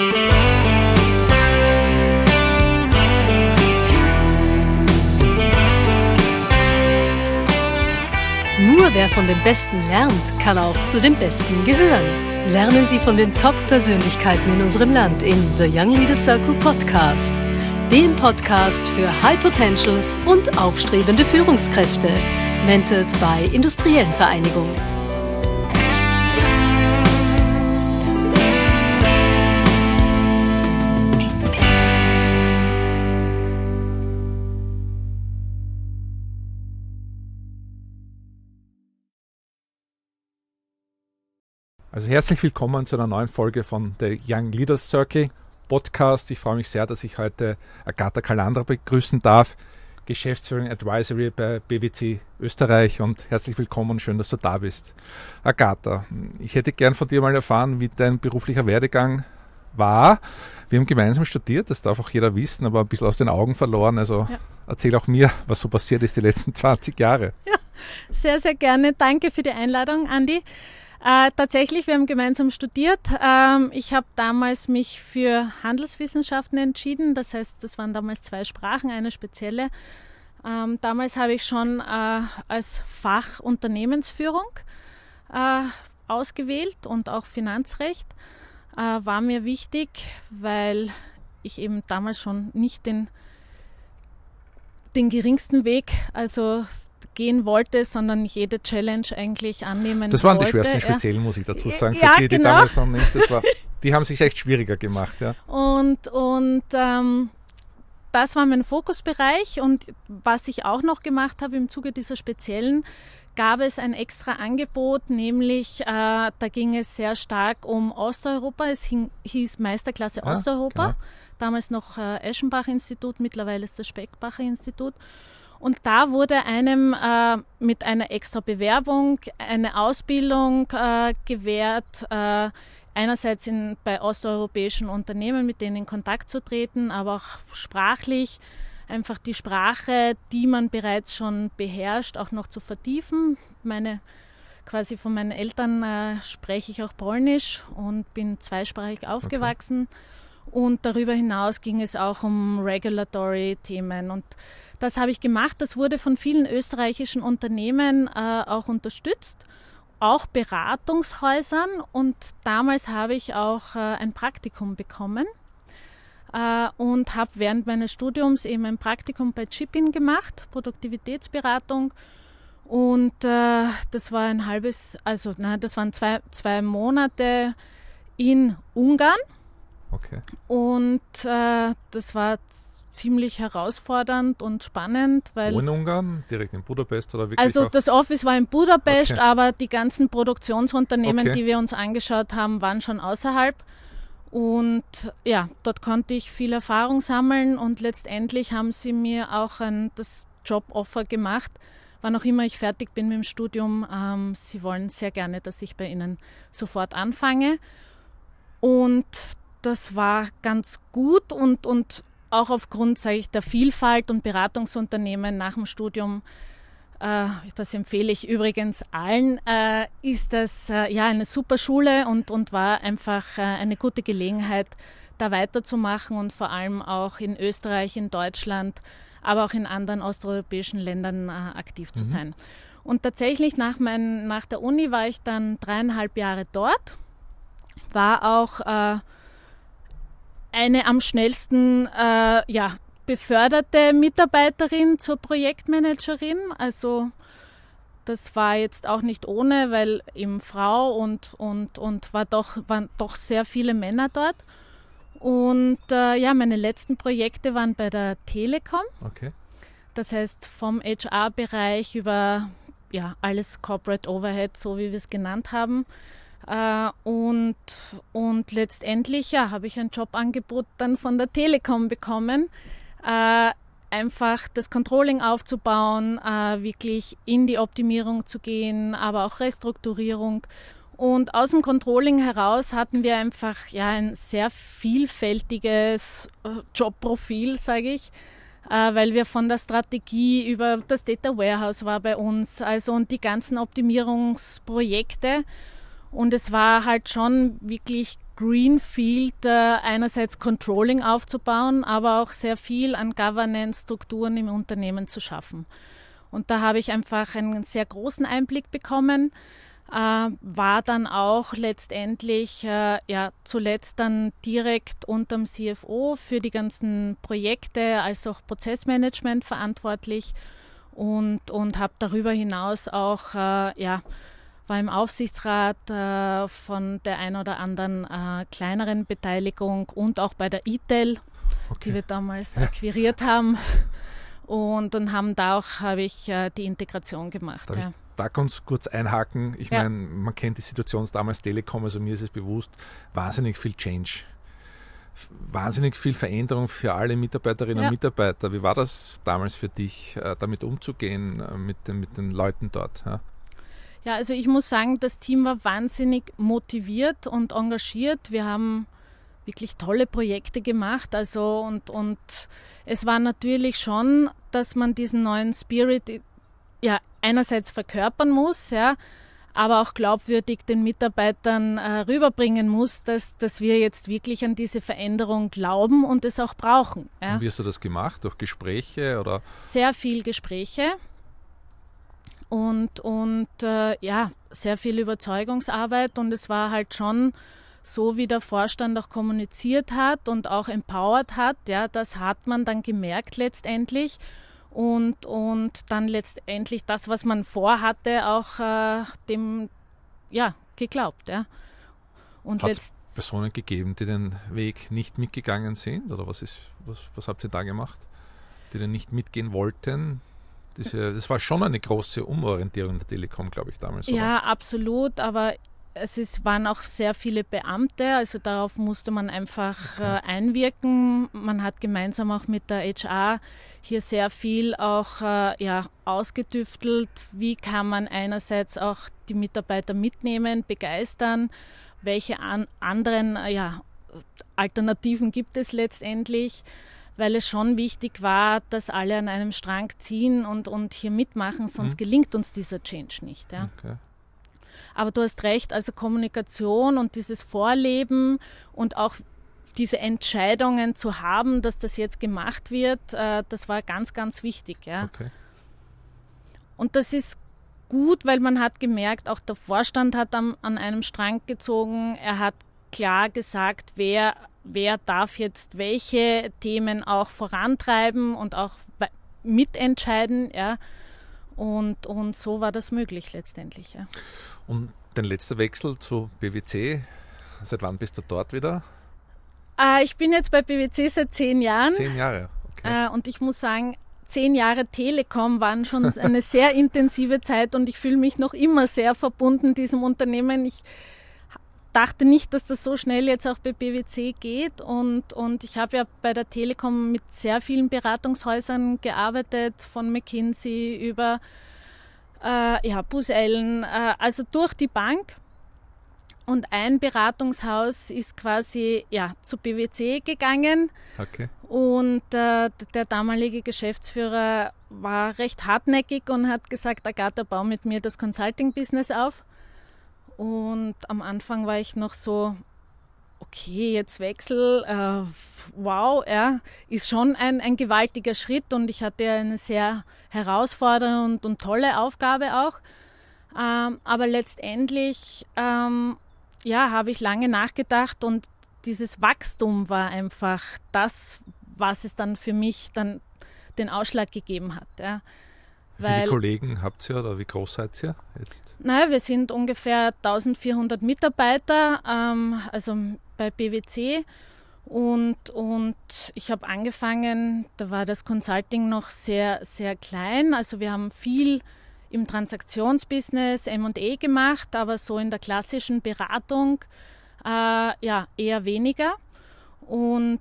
Nur wer von dem Besten lernt, kann auch zu den Besten gehören. Lernen Sie von den Top-Persönlichkeiten in unserem Land in The Young Leader Circle Podcast, dem Podcast für High Potentials und aufstrebende Führungskräfte, mentored bei Industriellen Vereinigungen. Also herzlich willkommen zu einer neuen Folge von der Young Leaders Circle Podcast. Ich freue mich sehr, dass ich heute Agatha Kalandra begrüßen darf, Geschäftsführerin Advisory bei BWC Österreich und herzlich willkommen und schön, dass du da bist. Agatha, ich hätte gern von dir mal erfahren, wie dein beruflicher Werdegang war. Wir haben gemeinsam studiert, das darf auch jeder wissen, aber ein bisschen aus den Augen verloren. Also ja. erzähl auch mir, was so passiert ist die letzten 20 Jahre. Ja, sehr, sehr gerne. Danke für die Einladung, Andi. Äh, tatsächlich, wir haben gemeinsam studiert. Ähm, ich habe damals mich für Handelswissenschaften entschieden. Das heißt, das waren damals zwei Sprachen, eine spezielle. Ähm, damals habe ich schon äh, als Fach Unternehmensführung äh, ausgewählt und auch Finanzrecht. Äh, war mir wichtig, weil ich eben damals schon nicht den, den geringsten Weg, also gehen wollte, sondern jede Challenge eigentlich annehmen Das waren wollte. die schwersten Speziellen, muss ich dazu sagen, für ja, die, die genau. damals noch nicht. Das war, die haben sich echt schwieriger gemacht. Ja. Und, und ähm, das war mein Fokusbereich und was ich auch noch gemacht habe im Zuge dieser speziellen, gab es ein extra Angebot, nämlich äh, da ging es sehr stark um Osteuropa. Es hing, hieß Meisterklasse Ah, Osteuropa, genau. damals noch äh, Eschenbach-Institut, mittlerweile ist das Speckbacher Institut. Und da wurde einem äh, mit einer extra Bewerbung eine Ausbildung äh, gewährt, äh, einerseits in, bei osteuropäischen Unternehmen, mit denen in Kontakt zu treten, aber auch sprachlich einfach die Sprache, die man bereits schon beherrscht, auch noch zu vertiefen. Meine quasi von meinen Eltern äh, spreche ich auch Polnisch und bin zweisprachig aufgewachsen. Und darüber hinaus ging es auch um Regulatory-Themen. Und das habe ich gemacht. Das wurde von vielen österreichischen Unternehmen äh, auch unterstützt, auch Beratungshäusern. Und damals habe ich auch äh, ein Praktikum bekommen äh, und habe während meines Studiums eben ein Praktikum bei Chipin gemacht, Produktivitätsberatung. Und äh, das war ein halbes, also nein, das waren zwei, zwei Monate in Ungarn. Okay. Und äh, das war ziemlich herausfordernd und spannend, weil Wo in Ungarn? Direkt in Budapest oder wirklich? also auch? das Office war in Budapest, Okay. aber die ganzen Produktionsunternehmen, Okay. die wir uns angeschaut haben, waren schon außerhalb. Und ja, dort konnte ich viel Erfahrung sammeln und letztendlich haben sie mir auch ein, das Joboffer gemacht, wann auch immer ich fertig bin mit dem Studium. Ähm, sie wollen sehr gerne, dass ich bei ihnen sofort anfange. Und das war ganz gut und, und auch aufgrund, sage ich, der Vielfalt und Beratungsunternehmen nach dem Studium, äh, das empfehle ich übrigens allen, äh, ist das äh, ja eine super Schule und, und war einfach äh, eine gute Gelegenheit, da weiterzumachen und vor allem auch in Österreich, in Deutschland, aber auch in anderen osteuropäischen Ländern äh, aktiv zu sein. Und tatsächlich nach, mein, nach der Uni war ich dann dreieinhalb Jahre dort, war auch äh, eine am schnellsten äh, ja, beförderte Mitarbeiterin zur Projektmanagerin. Also das war jetzt auch nicht ohne, weil eben Frau und, und, und war doch, waren doch sehr viele Männer dort. Und äh, ja, meine letzten Projekte waren bei der Telekom. okay. Das heißt vom HR-Bereich über ja, alles Corporate Overhead, so wie wir es genannt haben. Äh, und, und letztendlich ja, habe ich ein Jobangebot dann von der Telekom bekommen, äh, einfach das Controlling aufzubauen, äh, wirklich in die Optimierung zu gehen, aber auch Restrukturierung. Und aus dem Controlling heraus hatten wir einfach ja ein sehr vielfältiges äh, Jobprofil, sage ich äh, weil wir von der Strategie über das Data Warehouse war bei uns, also und die ganzen Optimierungsprojekte. Und es war halt schon wirklich Greenfield, äh, einerseits Controlling aufzubauen, aber auch sehr viel an Governance-Strukturen im Unternehmen zu schaffen. Und da habe ich einfach einen sehr großen Einblick bekommen, äh, war dann auch letztendlich, äh, ja, zuletzt dann direkt unterm CFO für die ganzen Projekte als auch Prozessmanagement verantwortlich und, und habe darüber hinaus auch, ja, war im Aufsichtsrat äh, von der ein oder anderen äh, kleineren Beteiligung und auch bei der ITEL, okay. die wir damals ja. akquiriert haben. Und, und haben da auch habe ich äh, die Integration gemacht. Darf ja. ich da ganz kurz einhaken? Ich ja. meine, man kennt die Situation damals Telekom, also mir ist es bewusst, wahnsinnig viel Change. Wahnsinnig viel Veränderung für alle Mitarbeiterinnen und Mitarbeiter. Wie war das damals für dich, äh, damit umzugehen, äh, mit den, mit den Leuten dort? Ja, also ich muss sagen, das Team war wahnsinnig motiviert und engagiert. Wir haben wirklich tolle Projekte gemacht. Also und, und es war natürlich schon, dass man diesen neuen Spirit ja einerseits verkörpern muss, ja, aber auch glaubwürdig den Mitarbeitern äh, rüberbringen muss, dass, dass wir jetzt wirklich an diese Veränderung glauben und es auch brauchen. Ja. Und wie hast du das gemacht? Durch Gespräche oder? Sehr viel Gespräche und, und äh, ja, sehr viel Überzeugungsarbeit und es war halt schon so, wie der Vorstand auch kommuniziert hat und auch empowert hat, ja, das hat man dann gemerkt letztendlich und, und dann letztendlich das, was man vorhatte, auch äh, dem ja, geglaubt. Ja. Und Hat es Personen gegeben, die den Weg nicht mitgegangen sind? Oder was, ist, was, was habt ihr da gemacht? Die den nicht mitgehen wollten? Diese, das war schon eine große Umorientierung der Telekom, glaube ich, damals. Oder? Ja, absolut, aber es ist, waren auch sehr viele Beamte, also darauf musste man einfach okay. äh, einwirken. Man hat gemeinsam auch mit der HR hier sehr viel auch äh, ja, ausgetüftelt. Wie kann man einerseits auch die Mitarbeiter mitnehmen, begeistern? Welche an, anderen äh, ja, Alternativen gibt es letztendlich? Weil es schon wichtig war, dass alle an einem Strang ziehen und, und hier mitmachen, sonst mhm. gelingt uns dieser Change nicht. Ja. Okay. Aber du hast recht, also Kommunikation und dieses Vorleben und auch diese Entscheidungen zu haben, dass das jetzt gemacht wird, äh, das war ganz, ganz wichtig. Ja. Okay. Und das ist gut, weil man hat gemerkt, auch der Vorstand hat am, an einem Strang gezogen. Er hat klar gesagt, wer wer darf jetzt welche Themen auch vorantreiben und auch mitentscheiden, ja. Und, und so war das möglich letztendlich, ja. Und dein letzter Wechsel zu BWC, seit wann bist du dort wieder? Äh, ich bin jetzt bei BWC seit zehn Jahren. Zehn Jahre, okay. Äh, und ich muss sagen, zehn Jahre Telekom waren schon eine sehr intensive Zeit und ich fühle mich noch immer sehr verbunden diesem Unternehmen. Ich dachte nicht, dass das so schnell jetzt auch bei BWC geht. Und, und ich habe ja bei der Telekom mit sehr vielen Beratungshäusern gearbeitet, von McKinsey über äh, ja, Bus Allen, äh, also durch die Bank. Und ein Beratungshaus ist quasi ja, zu BWC gegangen. Okay. Und äh, der damalige Geschäftsführer war recht hartnäckig und hat gesagt, Agatha, bau mit mir das Consulting-Business auf. Und am Anfang war ich noch so, okay, jetzt Wechsel, äh, wow, ja, ist schon ein, ein gewaltiger Schritt und ich hatte eine sehr herausfordernde und, und tolle Aufgabe auch. Ähm, aber letztendlich, ähm, ja, habe ich lange nachgedacht und dieses Wachstum war einfach das, was es dann für mich dann den Ausschlag gegeben hat. Ja. Wie viele Kollegen habt ihr oder wie groß seid ihr jetzt? Naja, wir sind ungefähr 1400 Mitarbeiter, ähm, also bei BWC. Und, und ich habe angefangen, da war das Consulting noch sehr, sehr klein. Also wir haben viel im Transaktionsbusiness ME gemacht, aber so in der klassischen Beratung äh, ja eher weniger. Und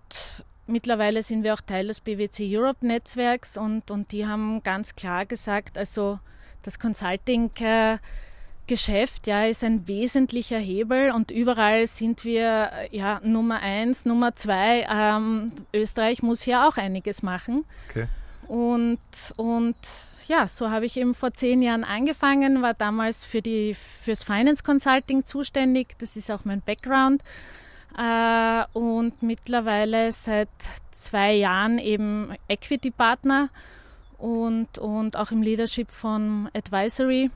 Mittlerweile sind wir auch Teil des BWC Europe Netzwerks und, und die haben ganz klar gesagt, also das Consulting äh, Geschäft ja, ist ein wesentlicher Hebel und überall sind wir ja Nummer eins, Nummer zwei. Ähm, Österreich muss hier auch einiges machen. Okay. Und, und ja, so habe ich eben vor zehn Jahren angefangen, war damals für die, fürs Finance Consulting zuständig. Das ist auch mein Background. Äh, und mittlerweile seit zwei Jahren eben Equity Partner und, und auch im Leadership von Advisory.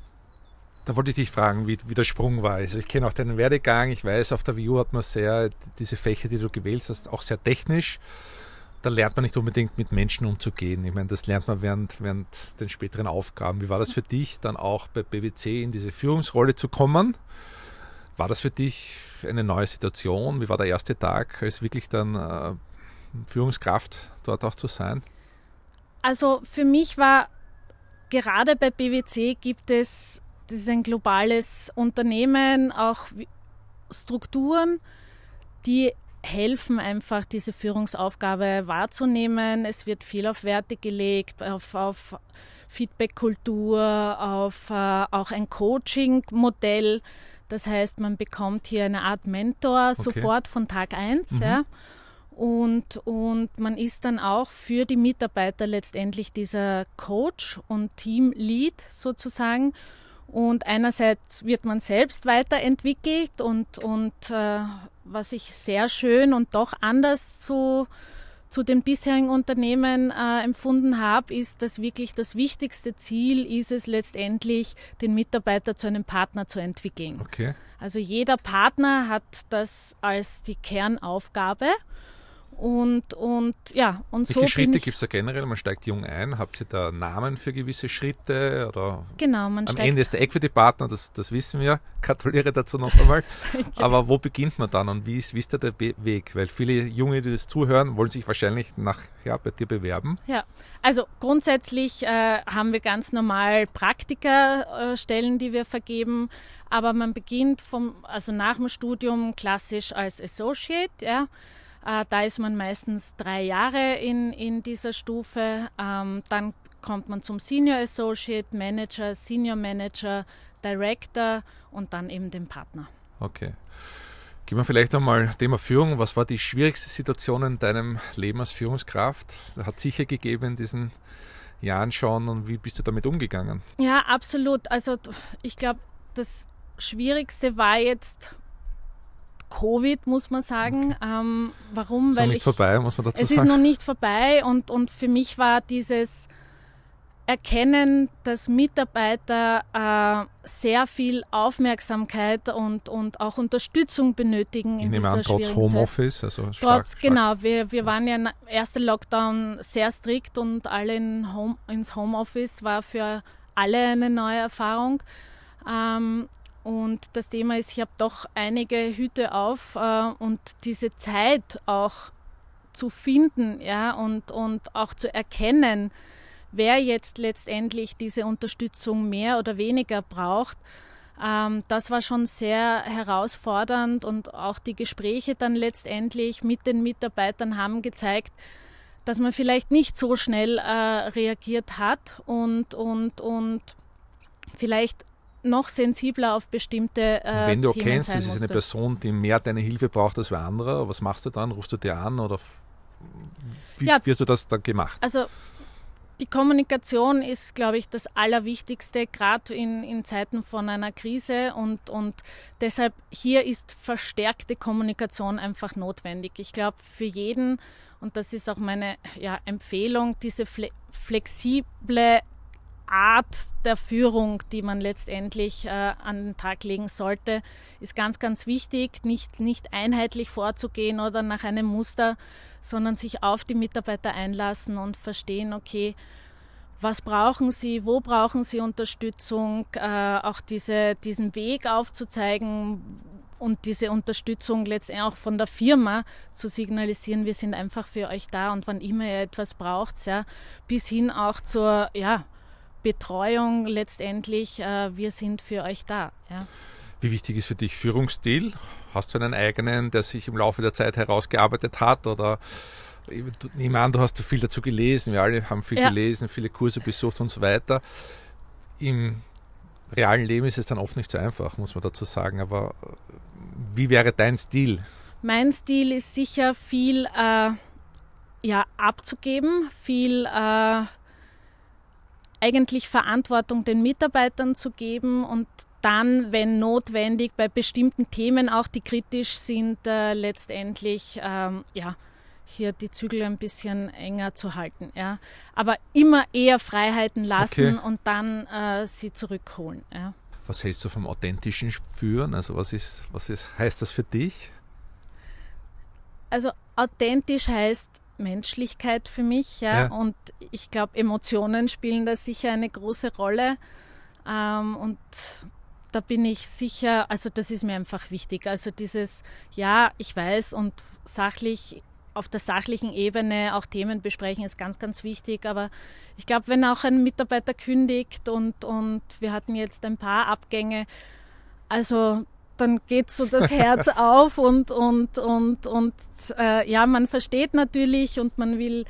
Da wollte ich dich fragen, wie, wie der Sprung war. Also ich kenne auch deinen Werdegang. Ich weiß, auf der View hat man sehr diese Fächer, die du gewählt hast, auch sehr technisch da lernt man nicht unbedingt mit Menschen umzugehen. Ich meine, das lernt man während, während den späteren Aufgaben. Wie war das für dich, dann auch bei BWC in diese Führungsrolle zu kommen? War das für dich eine neue Situation? Wie war der erste Tag, als wirklich dann äh, Führungskraft dort auch zu sein? Also für mich war gerade bei BWC gibt es, das ist ein globales Unternehmen, auch Strukturen, die helfen einfach, diese Führungsaufgabe wahrzunehmen. Es wird viel auf Werte gelegt, auf, auf Feedback-Kultur, auf äh, auch ein Coaching-Modell. Das heißt, man bekommt hier eine Art Mentor okay. sofort von Tag 1. Mhm. Ja. Und, und man ist dann auch für die Mitarbeiter letztendlich dieser Coach und Team-Lead sozusagen. Und einerseits wird man selbst weiterentwickelt und, und äh, was ich sehr schön und doch anders zu, zu den bisherigen Unternehmen äh, empfunden habe, ist, dass wirklich das wichtigste Ziel ist es letztendlich, den Mitarbeiter zu einem Partner zu entwickeln. Okay. Also jeder Partner hat das als die Kernaufgabe. Und, und ja, und Welche so. Schritte gibt es da generell? Man steigt jung ein. Habt ihr da Namen für gewisse Schritte? Oder genau, man Am Ende ist der Equity-Partner, das, das wissen wir. Gratuliere dazu noch einmal. Aber wo beginnt man dann und wie ist, wie ist da der Be Weg? Weil viele Junge, die das zuhören, wollen sich wahrscheinlich nach, ja, bei dir bewerben. Ja, also grundsätzlich äh, haben wir ganz normal Praktikerstellen, äh, die wir vergeben. Aber man beginnt vom, also nach dem Studium klassisch als Associate, ja. Äh, da ist man meistens drei Jahre in, in dieser Stufe. Ähm, dann kommt man zum Senior Associate, Manager, Senior Manager, Director und dann eben den Partner. Okay. Gehen wir vielleicht einmal Thema Führung. Was war die schwierigste Situation in deinem Leben als Führungskraft? Hat sicher gegeben in diesen Jahren schon und wie bist du damit umgegangen? Ja, absolut. Also ich glaube, das Schwierigste war jetzt Covid, muss man sagen. Ähm, warum? Ist Weil noch nicht ich, vorbei, muss man dazu es sagen. Es ist noch nicht vorbei und, und für mich war dieses Erkennen, dass Mitarbeiter äh, sehr viel Aufmerksamkeit und, und auch Unterstützung benötigen. Ich nehme an, trotz Homeoffice, also stark, Trotz, stark. genau. Wir, wir waren ja im ersten Lockdown sehr strikt und alle in Home, ins Homeoffice war für alle eine neue Erfahrung. Ähm, und das Thema ist, ich habe doch einige Hüte auf äh, und diese Zeit auch zu finden ja, und, und auch zu erkennen, wer jetzt letztendlich diese Unterstützung mehr oder weniger braucht, ähm, das war schon sehr herausfordernd und auch die Gespräche dann letztendlich mit den Mitarbeitern haben gezeigt, dass man vielleicht nicht so schnell äh, reagiert hat und, und, und vielleicht noch sensibler auf bestimmte äh, Wenn du Themen erkennst, es ist musste. eine Person, die mehr deine Hilfe braucht als wer andere, was machst du dann? Rufst du dir an oder wie Ja. wirst du das dann gemacht? Also die Kommunikation ist, glaube ich, das Allerwichtigste, gerade in, in Zeiten von einer Krise und, und deshalb hier ist verstärkte Kommunikation einfach notwendig. Ich glaube, für jeden, und das ist auch meine ja, Empfehlung, diese fle flexible Art der Führung, die man letztendlich äh, an den Tag legen sollte, ist ganz, ganz wichtig, nicht, nicht einheitlich vorzugehen oder nach einem Muster, sondern sich auf die Mitarbeiter einlassen und verstehen, okay, was brauchen sie, wo brauchen sie Unterstützung, äh, auch diese, diesen Weg aufzuzeigen und diese Unterstützung letztendlich auch von der Firma zu signalisieren, wir sind einfach für euch da und wann immer ihr etwas braucht, ja, bis hin auch zur, ja, Betreuung letztendlich, äh, wir sind für euch da. Ja. Wie wichtig ist für dich Führungsstil? Hast du einen eigenen, der sich im Laufe der Zeit herausgearbeitet hat? Oder ich nehme an, du hast viel dazu gelesen. Wir alle haben viel Ja. gelesen, viele Kurse besucht und so weiter. Im realen Leben ist es dann oft nicht so einfach, muss man dazu sagen. Aber wie wäre dein Stil? Mein Stil ist sicher viel äh, ja, abzugeben, viel äh, eigentlich Verantwortung den Mitarbeitern zu geben und dann, wenn notwendig, bei bestimmten Themen auch, die kritisch sind, äh, letztendlich ähm, ja, hier die Zügel ein bisschen enger zu halten. Ja. Aber immer eher Freiheiten lassen okay. und dann äh, sie zurückholen. Ja. Was hältst du vom authentischen Führen? Also was ist, was ist, heißt das für dich? Also authentisch heißt Menschlichkeit für mich, ja. ja. Und ich glaube, Emotionen spielen da sicher eine große Rolle. Ähm, und da bin ich sicher, also das ist mir einfach wichtig. Also dieses, ja, ich weiß und sachlich auf der sachlichen Ebene auch Themen besprechen, ist ganz, ganz wichtig. Aber ich glaube, wenn auch ein Mitarbeiter kündigt und, und wir hatten jetzt ein paar Abgänge, also dann geht so das Herz auf und, und, und, und äh, ja, man versteht natürlich und man will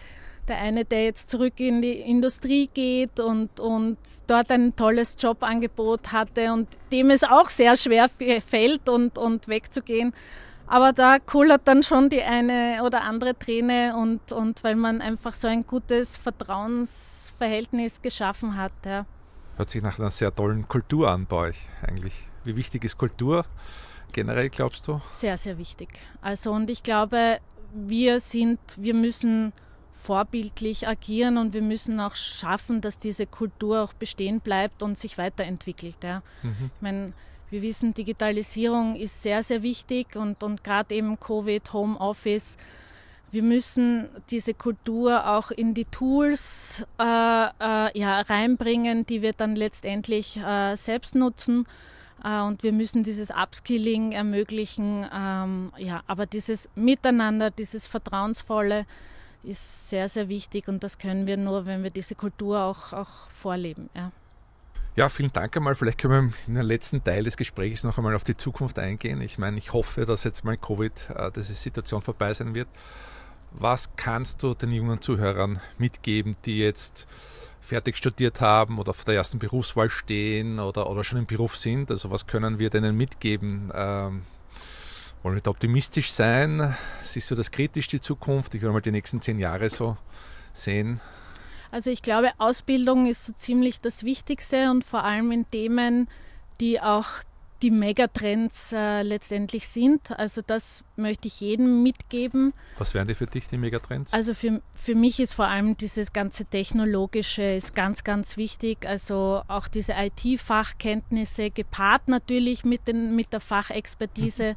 der eine, der jetzt zurück in die Industrie geht und, und dort ein tolles Jobangebot hatte und dem es auch sehr schwer fällt und, und wegzugehen. Aber da kullert dann schon die eine oder andere Träne und, und weil man einfach so ein gutes Vertrauensverhältnis geschaffen hat. Ja. Hört sich nach einer sehr tollen Kultur an bei euch eigentlich. Wie wichtig ist Kultur generell, glaubst du? Sehr, sehr wichtig. Also und ich glaube, wir sind, wir müssen vorbildlich agieren und wir müssen auch schaffen, dass diese Kultur auch bestehen bleibt und sich weiterentwickelt. Ja. Mhm. Ich meine, wir wissen, Digitalisierung ist sehr, sehr wichtig und, und gerade eben Covid, Homeoffice. Wir müssen diese Kultur auch in die Tools äh, äh, ja, reinbringen, die wir dann letztendlich äh, selbst nutzen. Äh, und wir müssen dieses Upskilling ermöglichen. Ähm, ja, aber dieses Miteinander, dieses Vertrauensvolle ist sehr, sehr wichtig und das können wir nur, wenn wir diese Kultur auch, auch vorleben. Ja. Ja, vielen Dank einmal. Vielleicht können wir in den letzten Teil des Gesprächs noch einmal auf die Zukunft eingehen. Ich meine, ich hoffe, dass jetzt mal Covid, äh, diese Situation vorbei sein wird. Was kannst du den jungen Zuhörern mitgeben, die jetzt fertig studiert haben oder vor der ersten Berufswahl stehen oder, oder schon im Beruf sind? Also was können wir denen mitgeben? Ähm, wollen wir da optimistisch sein? Siehst du das kritisch, die Zukunft? Ich will mal die nächsten zehn Jahre so sehen. Also ich glaube, Ausbildung ist so ziemlich das Wichtigste und vor allem in Themen, die auch die Megatrends äh, letztendlich sind. Also das möchte ich jedem mitgeben. Was wären die für dich, die Megatrends? Also für, für mich ist vor allem dieses ganze Technologische ist ganz, ganz wichtig. Also auch diese IT-Fachkenntnisse gepaart natürlich mit, den, mit der Fachexpertise. Mhm.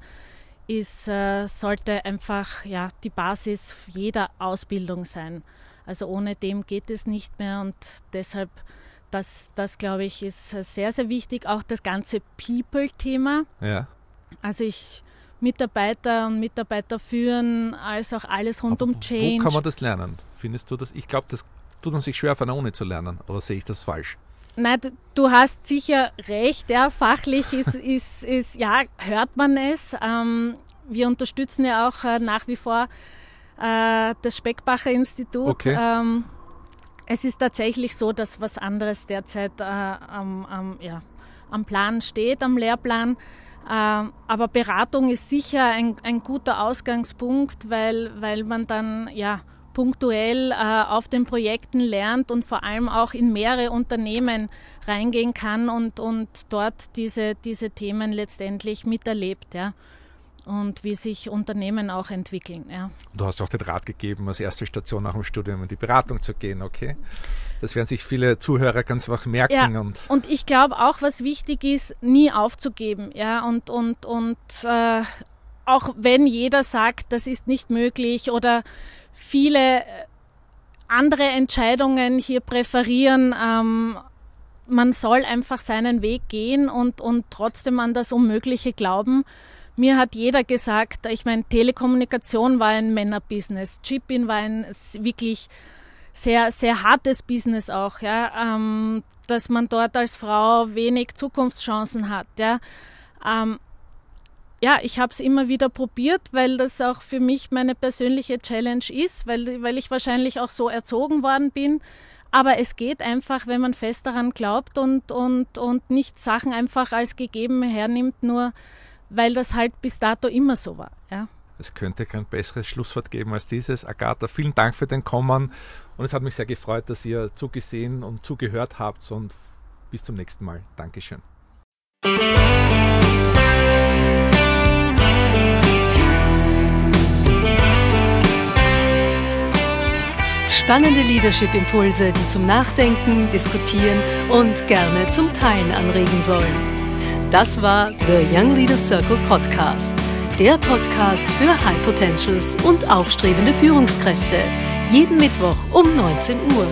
Ist, äh, sollte einfach ja, die Basis jeder Ausbildung sein. Also ohne dem geht es nicht mehr und deshalb, das, das glaube ich, ist sehr, sehr wichtig. Auch das ganze People-Thema. Ja. Also ich Mitarbeiter und Mitarbeiter führen, als auch alles rund Aber um Change. Wo kann man das lernen? Findest du das? Ich glaube, das tut man sich schwer von der Uni zu lernen. Oder sehe ich das falsch? Nein, du, du hast sicher recht. Ja, fachlich ist, ist, ist, ja, hört man es. Ähm, wir unterstützen ja auch äh, nach wie vor äh, das Speckbacher Institut. Okay. Ähm, es ist tatsächlich so, dass was anderes derzeit äh, am, am, ja, am Plan steht, am Lehrplan. Äh, aber Beratung ist sicher ein, ein guter Ausgangspunkt, weil, weil man dann ja punktuell äh, auf den Projekten lernt und vor allem auch in mehrere Unternehmen reingehen kann und, und dort diese, diese Themen letztendlich miterlebt. Ja und wie sich Unternehmen auch entwickeln. Ja. Du hast auch den Rat gegeben, als erste Station nach dem Studium in die Beratung zu gehen, okay? Das werden sich viele Zuhörer ganz einfach merken. Ja, und, und ich glaube auch, was wichtig ist, nie aufzugeben. Ja, und, und, und äh, auch wenn jeder sagt, das ist nicht möglich oder viele andere Entscheidungen hier präferieren, ähm, man soll einfach seinen Weg gehen und, und trotzdem an das Unmögliche glauben mir hat jeder gesagt, ich meine, Telekommunikation war ein Männerbusiness, Chipin war ein wirklich sehr, sehr hartes Business auch, ja, ähm, dass man dort als Frau wenig Zukunftschancen hat, ja. Ähm, ja, ich habe es immer wieder probiert, weil das auch für mich meine persönliche Challenge ist, weil, weil ich wahrscheinlich auch so erzogen worden bin. Aber es geht einfach, wenn man fest daran glaubt und, und, und nicht Sachen einfach als gegeben hernimmt, nur weil das halt bis dato immer so war. Ja. Es könnte kein besseres Schlusswort geben als dieses. Agatha, vielen Dank für den Kommen und es hat mich sehr gefreut, dass ihr zugesehen und zugehört habt und bis zum nächsten Mal. Dankeschön. Spannende Leadership-Impulse, die zum Nachdenken, Diskutieren und gerne zum Teilen anregen sollen. Das war The Young Leaders Circle Podcast. Der Podcast für High Potentials und aufstrebende Führungskräfte. Jeden Mittwoch um 19 Uhr.